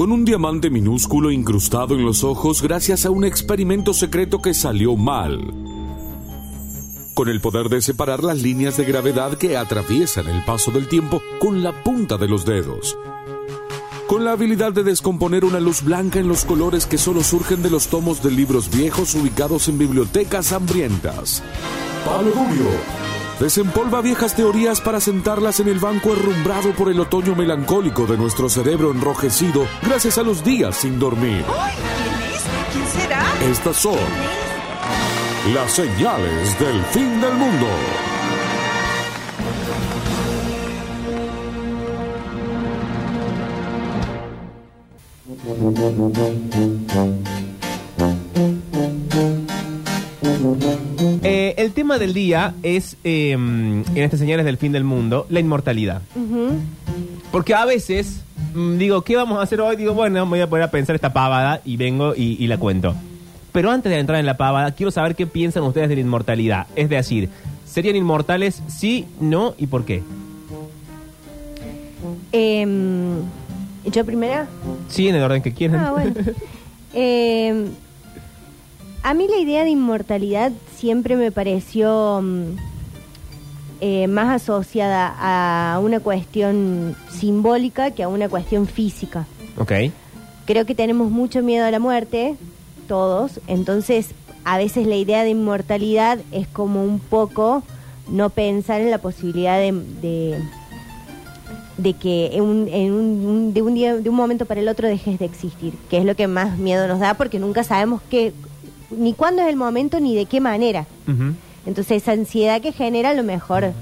con un diamante minúsculo incrustado en los ojos gracias a un experimento secreto que salió mal. Con el poder de separar las líneas de gravedad que atraviesan el paso del tiempo con la punta de los dedos. Con la habilidad de descomponer una luz blanca en los colores que solo surgen de los tomos de libros viejos ubicados en bibliotecas hambrientas. Pablo Rubio desempolva viejas teorías para sentarlas en el banco herrumbrado por el otoño melancólico de nuestro cerebro enrojecido gracias a los días sin dormir. ¡Ay! ¿Quién es? ¿Quién será? Estas son las señales del fin del mundo. Tema del día es, eh, en estas señales del fin del mundo, la inmortalidad. Porque a veces mm, digo, ¿qué vamos a hacer hoy? Digo, bueno, me voy a poner a pensar esta pavada y vengo y, y la cuento. Pero antes de entrar en la pavada, quiero saber qué piensan ustedes de la inmortalidad. Es decir, ¿serían inmortales sí, no y por qué? Em, ¿Yo primera? Sí, en el orden que quieran. Ah, bueno. Em, a mí la idea de inmortalidad siempre me pareció mm, eh, más asociada a una cuestión simbólica que a una cuestión física. ok. Creo que tenemos mucho miedo a la muerte, todos, entonces a veces la idea de inmortalidad es como un poco no pensar en la posibilidad de, de, de que en un, en un- de, un día, de un momento para el otro dejes de existir, que es lo que más miedo nos da porque nunca sabemos qué, ni cuándo es el momento ni de qué manera. Entonces esa ansiedad que genera a lo mejor,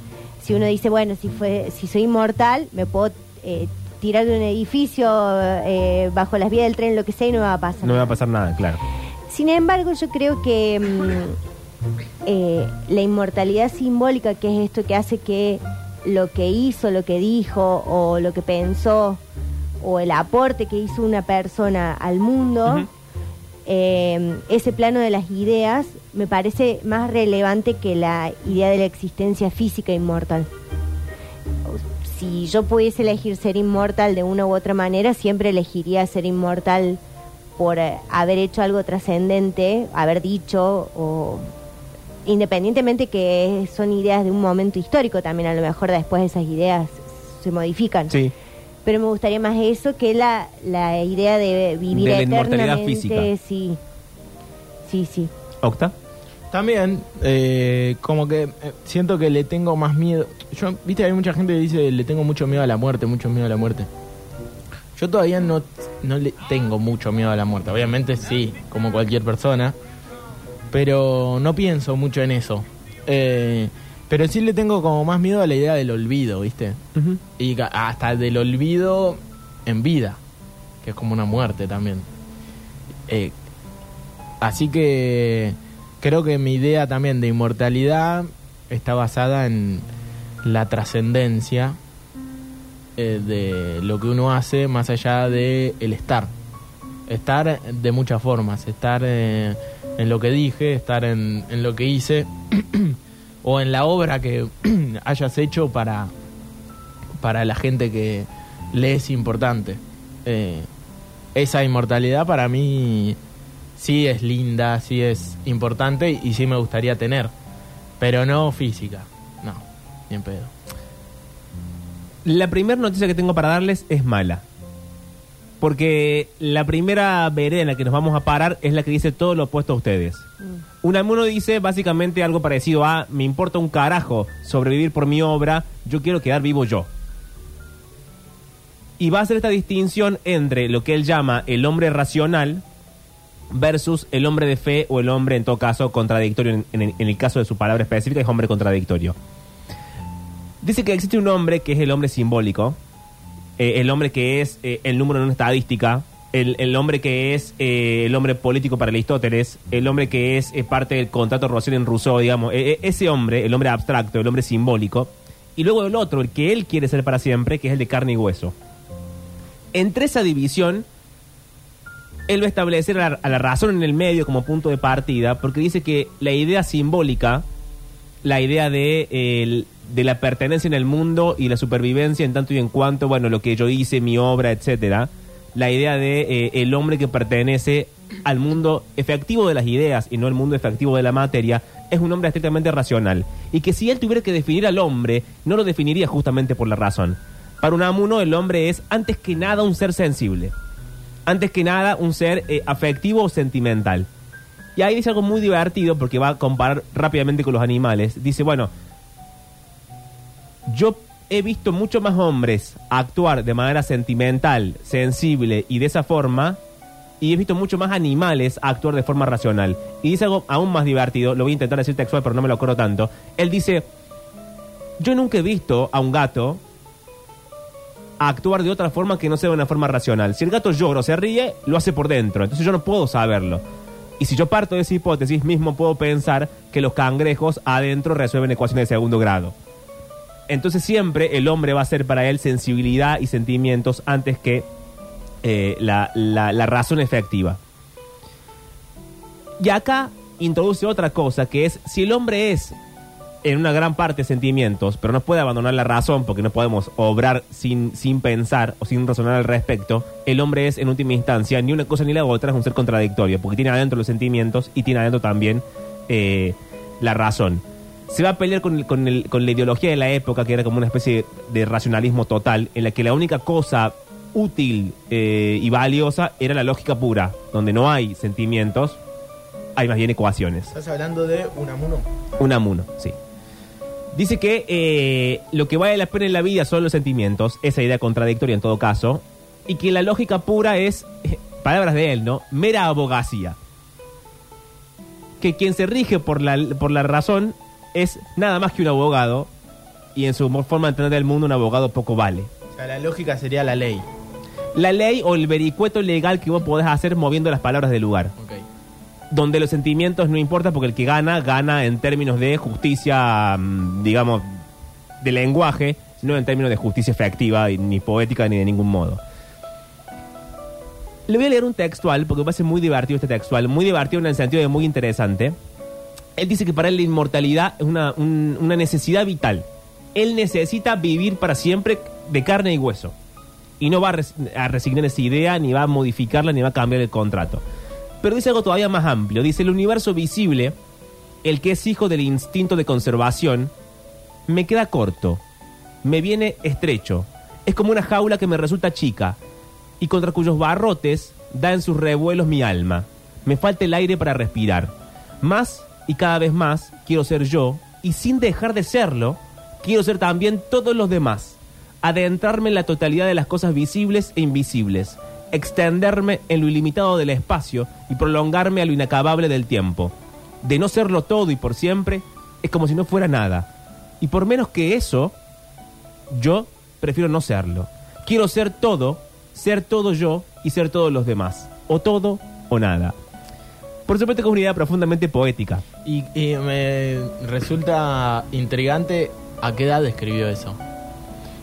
si uno dice, bueno, si fue, si soy inmortal, me puedo eh, tirar de un edificio eh, bajo las vías del tren, lo que sea, y no me va a pasar. No me va a pasar nada, claro. Sin embargo, yo creo que mm, eh, la inmortalidad simbólica, que es esto que hace que lo que hizo, lo que dijo o lo que pensó o el aporte que hizo una persona al mundo. Eh, ese plano de las ideas me parece más relevante que la idea de la existencia física inmortal. Si yo pudiese elegir ser inmortal de una u otra manera, siempre elegiría ser inmortal por eh, haber hecho algo trascendente, haber dicho, o independientemente que son ideas de un momento histórico, también a lo mejor después esas ideas se modifican. Sí. Pero me gustaría más eso que la, la idea de vivir De la inmortalidad eternamente. física. Sí, sí, sí. ¿Octa? También, eh, como que eh, siento que le tengo más miedo. Yo, viste, hay mucha gente que dice le tengo mucho miedo a la muerte, mucho miedo a la muerte. Yo todavía no, no le tengo mucho miedo a la muerte. Obviamente sí, como cualquier persona. Pero no pienso mucho en eso. Eh, pero sí le tengo como más miedo a la idea del olvido, ¿viste? Y hasta del olvido en vida, que es como una muerte también. Eh, así que creo que mi idea también de inmortalidad está basada en la trascendencia eh, de lo que uno hace más allá de el estar. Estar de muchas formas, estar eh, en lo que dije, estar en, en lo que hice o en la obra que hayas hecho para, para la gente que le es importante. Eh, esa inmortalidad para mí sí es linda, sí es importante y sí me gustaría tener, pero no física, no, ni en pedo. La primera noticia que tengo para darles es mala. Porque la primera vereda en la que nos vamos a parar es la que dice todo lo opuesto a ustedes. Unamuno dice básicamente algo parecido a me importa un carajo sobrevivir por mi obra, yo quiero quedar vivo yo. Y va a hacer esta distinción entre lo que él llama el hombre racional versus el hombre de fe o el hombre en todo caso contradictorio. En, en el- en el caso de su palabra específica es hombre contradictorio. Dice que existe un hombre que es el hombre simbólico, eh, el hombre que es eh, el número en una estadística, el, el hombre que es eh, el hombre político para Aristóteles, el hombre que es parte del contrato Rosell en Rousseau, digamos, eh, eh, ese hombre, el hombre abstracto, el hombre simbólico, y luego el otro, el que él quiere ser para siempre, que es el de carne y hueso. Entre esa división, él va a establecer a la, a la razón en el medio como punto de partida, porque dice que la idea simbólica, la idea de, el- de la pertenencia en el mundo y la supervivencia en tanto y en cuanto, bueno, lo que yo hice, mi obra, etcétera, la idea de eh, el hombre que pertenece al mundo efectivo de las ideas y no el mundo efectivo de la materia, es un hombre estrictamente racional. Y que si él tuviera que definir al hombre, no lo definiría justamente por la razón. Para Unamuno, el hombre es, antes que nada, un ser sensible. Antes que nada, un ser eh, afectivo o sentimental. Y ahí dice algo muy divertido porque va a comparar rápidamente con los animales. Dice, bueno, yo he visto mucho más hombres actuar de manera sentimental, sensible y de esa forma, y he visto mucho más animales actuar de forma racional. Y dice algo aún más divertido, lo voy a intentar decir textual, pero no me lo acuerdo tanto. Él dice, yo nunca he visto a un gato actuar de otra forma que no sea de una forma racional. Si el gato llora o se ríe, lo hace por dentro, entonces yo no puedo saberlo. Y si yo parto de esa hipótesis, mismo puedo pensar que los cangrejos adentro resuelven ecuaciones de segundo grado. Entonces siempre el hombre va a ser para él sensibilidad y sentimientos antes que eh, la, la- la razón efectiva. Y acá introduce otra cosa, que es si el hombre es en una gran parte sentimientos, pero no puede abandonar la razón porque no podemos obrar sin, sin pensar o sin razonar al respecto, el hombre es en última instancia ni una cosa ni la otra, es un ser contradictorio, porque tiene adentro los sentimientos y tiene adentro también eh, la razón. Se va a pelear con, el- con, el- con la ideología de la época, que era como una especie de racionalismo total, en la que la única cosa útil eh, y valiosa era la lógica pura, donde no hay sentimientos, hay más bien ecuaciones. Estás hablando de Unamuno. Unamuno, sí. Dice que eh, lo que vale la pena en la vida son los sentimientos, esa idea contradictoria en todo caso, y que la lógica pura es, eh, palabras de él, ¿no? Mera abogacía. Que quien se rige por la, por la razón es nada más que un abogado, y en su forma de entender el mundo un abogado poco vale. O sea, la lógica sería la ley. La ley o el vericueto legal que vos podés hacer moviendo las palabras del lugar. Donde los sentimientos no importa porque el que gana, gana en términos de justicia, mm, digamos, de lenguaje, no en términos de justicia efectiva, ni poética, ni de ningún modo. Le voy a leer un textual, porque me parece muy divertido este textual, muy divertido en el sentido de muy interesante. Él dice que para él la inmortalidad es una, un- una necesidad vital. Él necesita vivir para siempre de carne y hueso. Y no va a, a resignar esa idea, ni va a modificarla, ni va a cambiar el contrato. Pero dice algo todavía más amplio. Dice, el universo visible, el que es hijo del instinto de conservación, me queda corto, me viene estrecho. Es como una jaula que me resulta chica y contra cuyos barrotes da en sus revuelos mi alma. Me falta el aire para respirar. Más y cada vez más quiero ser yo y sin dejar de serlo, quiero ser también todos los demás. Adentrarme en la totalidad de las cosas visibles e invisibles. Extenderme en lo ilimitado del espacio y prolongarme a lo inacabable del tiempo. De no serlo todo y por siempre, es como si no fuera nada. Y por menos que eso, yo prefiero no serlo. Quiero ser todo, ser todo yo y ser todos los demás. O todo o nada. Por supuesto que es una idea profundamente poética. Y, y me resulta intrigante a qué edad escribió eso.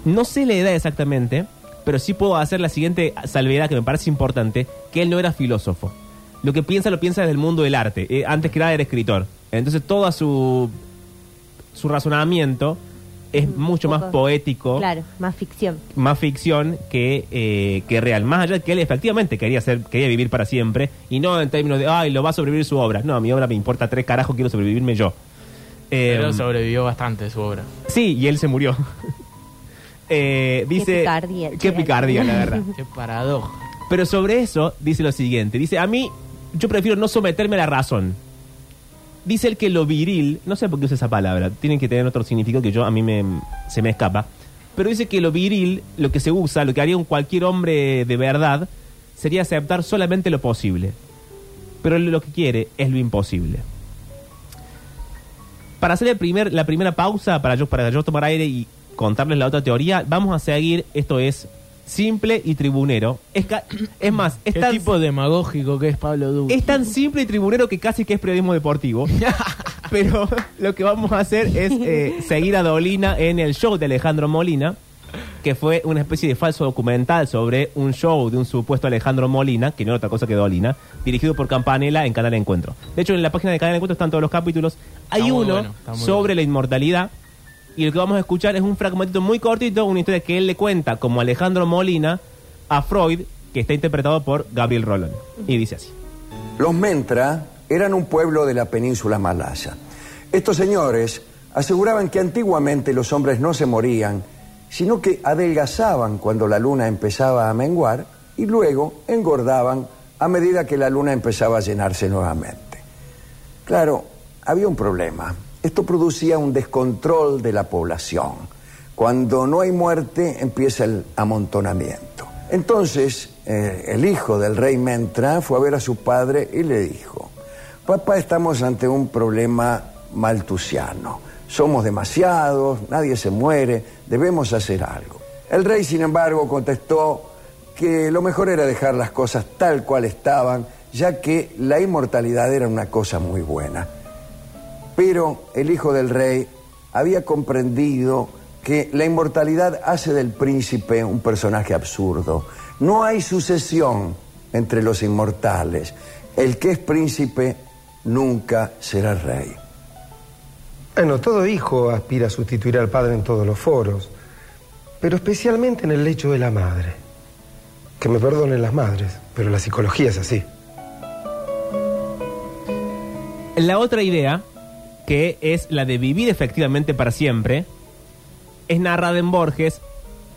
No sé la edad exactamente, pero sí puedo hacer la siguiente salvedad que me parece importante, que él no era filósofo. Lo que piensa lo piensa desde el mundo del arte. Eh, antes que nada era escritor. Entonces todo su, su razonamiento es mucho más poético. Claro, más ficción. más ficción que, eh, que real. Más allá de que él efectivamente quería ser, quería vivir para siempre y no en términos de, ay, lo va a sobrevivir su obra. No, mi obra me importa tres carajos, quiero sobrevivirme yo. Eh, Pero sobrevivió bastante su obra. sí, y él se murió. Eh, dice, picardía, Qué picardía, la verdad. Qué paradoja. Pero sobre eso dice lo siguiente. Dice, a mí, yo prefiero no someterme a la razón. Dice el que lo viril, no sé por qué usa esa palabra, tienen que tener otro significado que yo a mí me, se me escapa. Pero dice que lo viril, lo que se usa, lo que haría un cualquier hombre de verdad, sería aceptar solamente lo posible. Pero él lo que quiere es lo imposible. Para hacer el primer, la primera pausa, para yo, para yo tomar aire y contarles la otra teoría, vamos a seguir, esto es simple y tribunero. Es, ca- es más, es Qué tan, tipo demagógico que es Pablo Duque. es tan simple y tribunero que casi que es periodismo deportivo. Pero lo que vamos a hacer es eh, seguir a Dolina en el show de Alejandro Molina, que fue una especie de falso documental sobre un show de un supuesto Alejandro Molina, que no era otra cosa que Dolina, dirigido por Campanella en Canal Encuentro. De hecho, en la página de Canal Encuentro están todos los capítulos. Hay muy uno bueno, está muy sobre la inmortalidad. Y lo que vamos a escuchar es un fragmentito muy cortito, una historia que él le cuenta como Alejandro Molina a Freud que está interpretado por Gabriel Rolón. Y dice así. Los Mentra eran un pueblo de la península malaya. Estos señores aseguraban que antiguamente los hombres no se morían, sino que adelgazaban cuando la luna empezaba a menguar y luego engordaban a medida que la luna empezaba a llenarse nuevamente. Claro, había un problema. Esto producía un descontrol de la población. Cuando no hay muerte empieza el amontonamiento. Entonces, eh, el hijo del rey Mentra fue a ver a su padre y le dijo, papá, estamos ante un problema maltusiano. Somos demasiados, nadie se muere, debemos hacer algo. El rey, sin embargo, contestó que lo mejor era dejar las cosas tal cual estaban, ya que la inmortalidad era una cosa muy buena. Pero el hijo del rey había comprendido que la inmortalidad hace del príncipe un personaje absurdo. No hay sucesión entre los inmortales. El que es príncipe nunca será rey. Bueno, todo hijo aspira a sustituir al padre en todos los foros, pero especialmente en el lecho de la madre. Que me perdonen las madres, pero la psicología es así. La otra idea, que es la de vivir efectivamente para siempre, es narrada en Borges.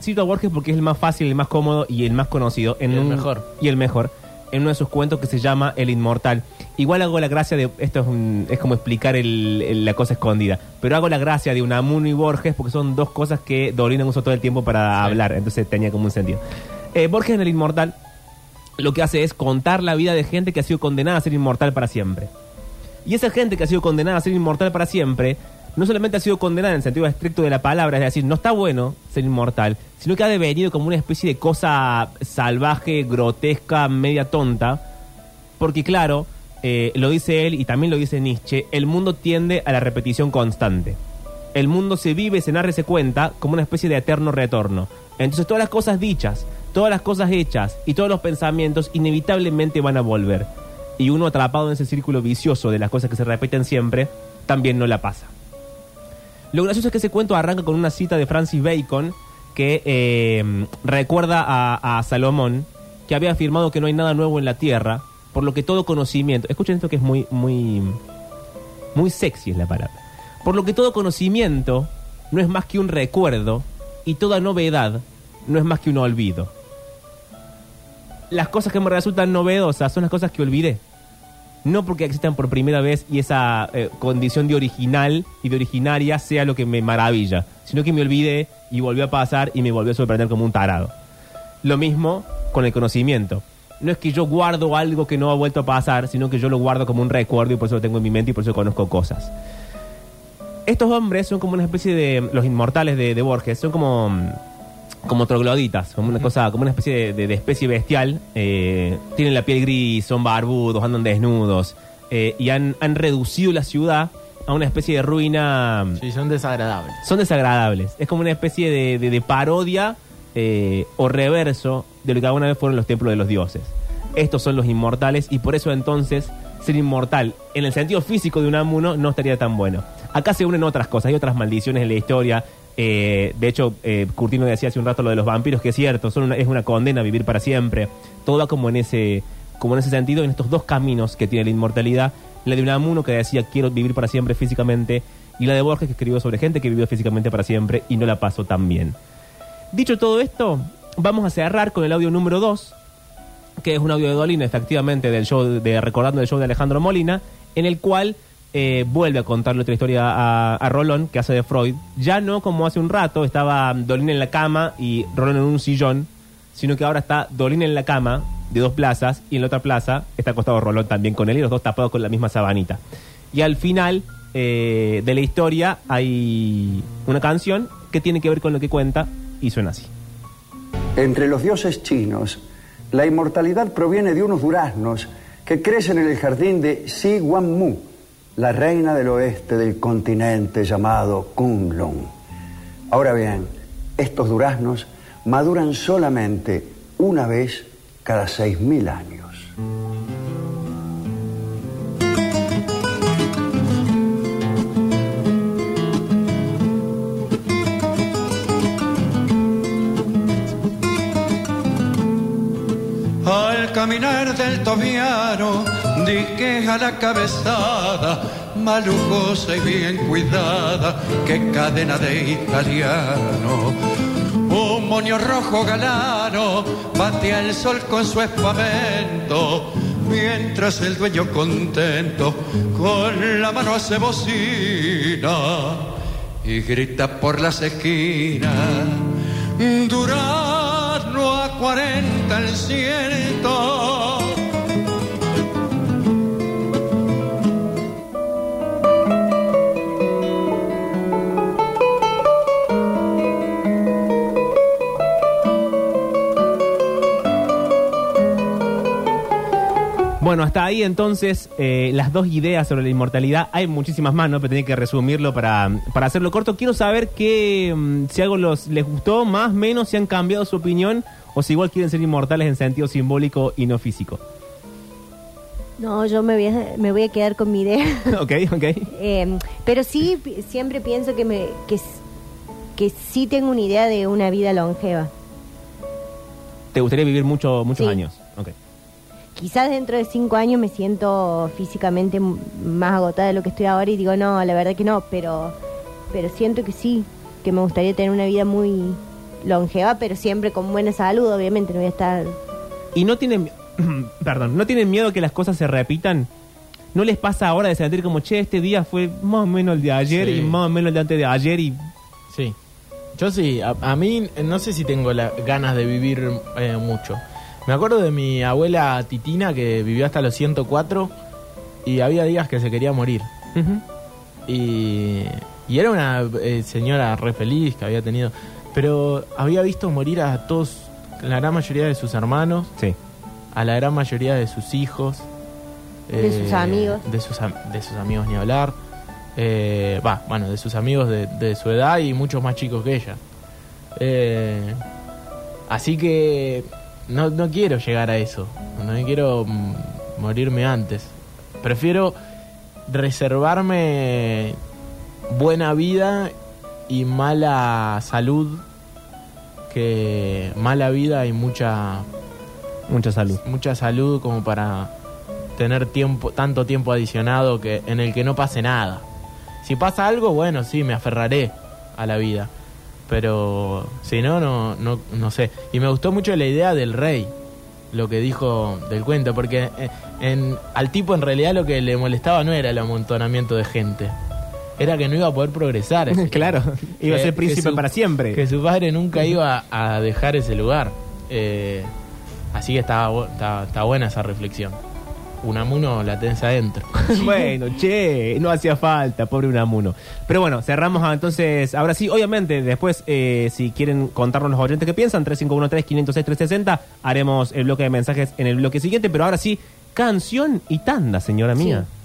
Cito a Borges porque es el más fácil, el más cómodo y el más conocido. En Y el un- mejor. Y el mejor. En uno de sus cuentos que se llama El Inmortal. Igual hago la gracia de. Esto es, un- es como explicar el- el- la cosa escondida. Pero hago la gracia de Unamuno y Borges porque son dos cosas que Dolina usa todo el tiempo para hablar. Entonces tenía como un sentido. Eh, Borges en El Inmortal lo que hace es contar la vida de gente que ha sido condenada a ser inmortal para siempre. Y esa gente que ha sido condenada a ser inmortal para siempre, no solamente ha sido condenada en el sentido estricto de la palabra, es decir, no está bueno ser inmortal, sino que ha devenido como una especie de cosa salvaje, grotesca, media tonta, porque claro, eh, lo dice él y también lo dice Nietzsche, el mundo tiende a la repetición constante. El mundo se vive, se narra y se cuenta como una especie de eterno retorno. Entonces todas las cosas dichas, todas las cosas hechas y todos los pensamientos inevitablemente van a volver. Y uno atrapado en ese círculo vicioso de las cosas que se repiten siempre, también no la pasa. Lo gracioso es que ese cuento arranca con una cita de Francis Bacon que eh, recuerda a, Salomón que había afirmado que no hay nada nuevo en la tierra, por lo que todo conocimiento, escuchen esto que es muy, muy, muy sexy es la palabra, por lo que todo conocimiento no es más que un recuerdo y toda novedad no es más que un olvido. Las cosas que me resultan novedosas son las cosas que olvidé. No porque existan por primera vez y esa eh, condición de original y de originaria sea lo que me maravilla, sino que me olvidé y volvió a pasar y me volvió a sorprender como un tarado. Lo mismo con el conocimiento. No es que yo guardo algo que no ha vuelto a pasar, sino que yo lo guardo como un recuerdo y por eso lo tengo en mi mente y por eso conozco cosas. Estos hombres son como una especie de. Los inmortales de, de Borges, son como. Como trogloditas, como una cosa, como una especie de, de- de especie bestial. eh, tienen la piel gris, son barbudos, andan desnudos. eh, y han, han reducido la ciudad a una especie de ruina. Sí, son desagradables. Son desagradables. Es como una especie de, de- de parodia eh, o reverso de lo que alguna vez fueron los templos de los dioses. Estos son los inmortales y por eso entonces ser inmortal en el sentido físico de un amuno no estaría tan bueno. Acá se unen otras cosas, hay otras maldiciones en la historia. Eh, de hecho, eh, Curtino decía hace un rato lo de los vampiros, que es cierto, es una condena vivir para siempre. Todo va como en ese, como en ese sentido, en estos dos caminos que tiene la inmortalidad. La de Unamuno que decía quiero vivir para siempre físicamente y la de Borges que escribió sobre gente que vivió físicamente para siempre y no la pasó tan bien. Dicho todo esto, vamos a cerrar con el audio número 2, que es un audio de Dolina, efectivamente, del show de recordando el show de Alejandro Molina, en el cual eh, vuelve a contarle otra historia a, a Rolón, que hace de Freud. Ya no como hace un rato, estaba Dolina en la cama y Rolón en un sillón, sino que ahora está Dolina en la cama de dos plazas y en la otra plaza está acostado Rolón también con él y los dos tapados con la misma sabanita. Y al final eh, de la historia hay una canción que tiene que ver con lo que cuenta y suena así. Entre los dioses chinos, la inmortalidad proviene de unos duraznos que crecen en el jardín de Si Wan Mu, la reina del oeste del continente llamado Kunlun. Ahora bien, estos duraznos maduran solamente una vez cada seis mil años. Al caminar del tobiano, dique a la cabezada, malucosa y bien cuidada, que cadena de italiano. Un moño rojo galano batea el sol con su espamento, mientras el dueño contento con la mano hace bocina y grita por las esquinas. Durano a 40 el ciento. Hasta ahí entonces eh, las dos ideas sobre la inmortalidad. Hay muchísimas más, ¿no? Pero tenía que resumirlo para, para hacerlo corto. Quiero saber que, mm, si algo los, les gustó, más, menos, si han cambiado su opinión o si igual quieren ser inmortales en sentido simbólico y no físico. No, yo me voy a, me voy a quedar con mi idea. ok, ok. Eh, pero sí, siempre pienso que, me, que, que sí tengo una idea de una vida longeva. ¿Te gustaría vivir mucho, muchos Sí. años? Ok. Quizás dentro de cinco años me siento físicamente más agotada de lo que estoy ahora y digo, no, la verdad que no, pero, pero siento que sí, que me gustaría tener una vida muy longeva, pero siempre con buena salud, obviamente, no voy a estar... ¿Y no tienen, perdón, no tienen miedo que las cosas se repitan? ¿No les pasa ahora de sentir como, che, este día fue más o menos el de ayer Sí. y más o menos el de antes de ayer y... Sí. Yo sí, a, a mí no sé si tengo la, ganas de vivir eh, mucho. Me acuerdo de mi abuela Titina que vivió hasta los 104 y había días que se quería morir. Y, y era una eh, señora re feliz que había tenido. Pero había visto morir a todos, la gran mayoría de sus hermanos, Sí. a la gran mayoría de sus hijos. eh, De sus amigos. De sus, de sus amigos ni hablar. Eh, Va, bueno, de sus amigos de, de su edad y muchos más chicos que ella. Eh, así que no, no quiero llegar a eso. No quiero mm, morirme antes. Prefiero reservarme buena vida y mala salud que mala vida y mucha Mucha salud. mucha salud como para tener tiempo tanto tiempo adicionado que en el que no pase nada. Si pasa algo, bueno, sí, me aferraré a la vida. Pero si no, no, no, no sé. Y me gustó mucho la idea del rey, lo que dijo del cuento, porque eh, en, al tipo en realidad lo que le molestaba no era el amontonamiento de gente, era que no iba a poder progresar. claro, iba a ser que príncipe su- para siempre. Que su padre nunca iba a dejar ese lugar. Eh, así que estaba, estaba, estaba buena esa reflexión. Unamuno la tenés adentro. bueno, che, no hacía falta, pobre Unamuno. Pero bueno, cerramos ah, entonces. Ahora sí, obviamente, después, eh, si quieren contarnos los oyentes que piensan, 3513-506-360, haremos el bloque de mensajes en el bloque siguiente. Pero ahora sí, canción y tanda, señora mía. Sí.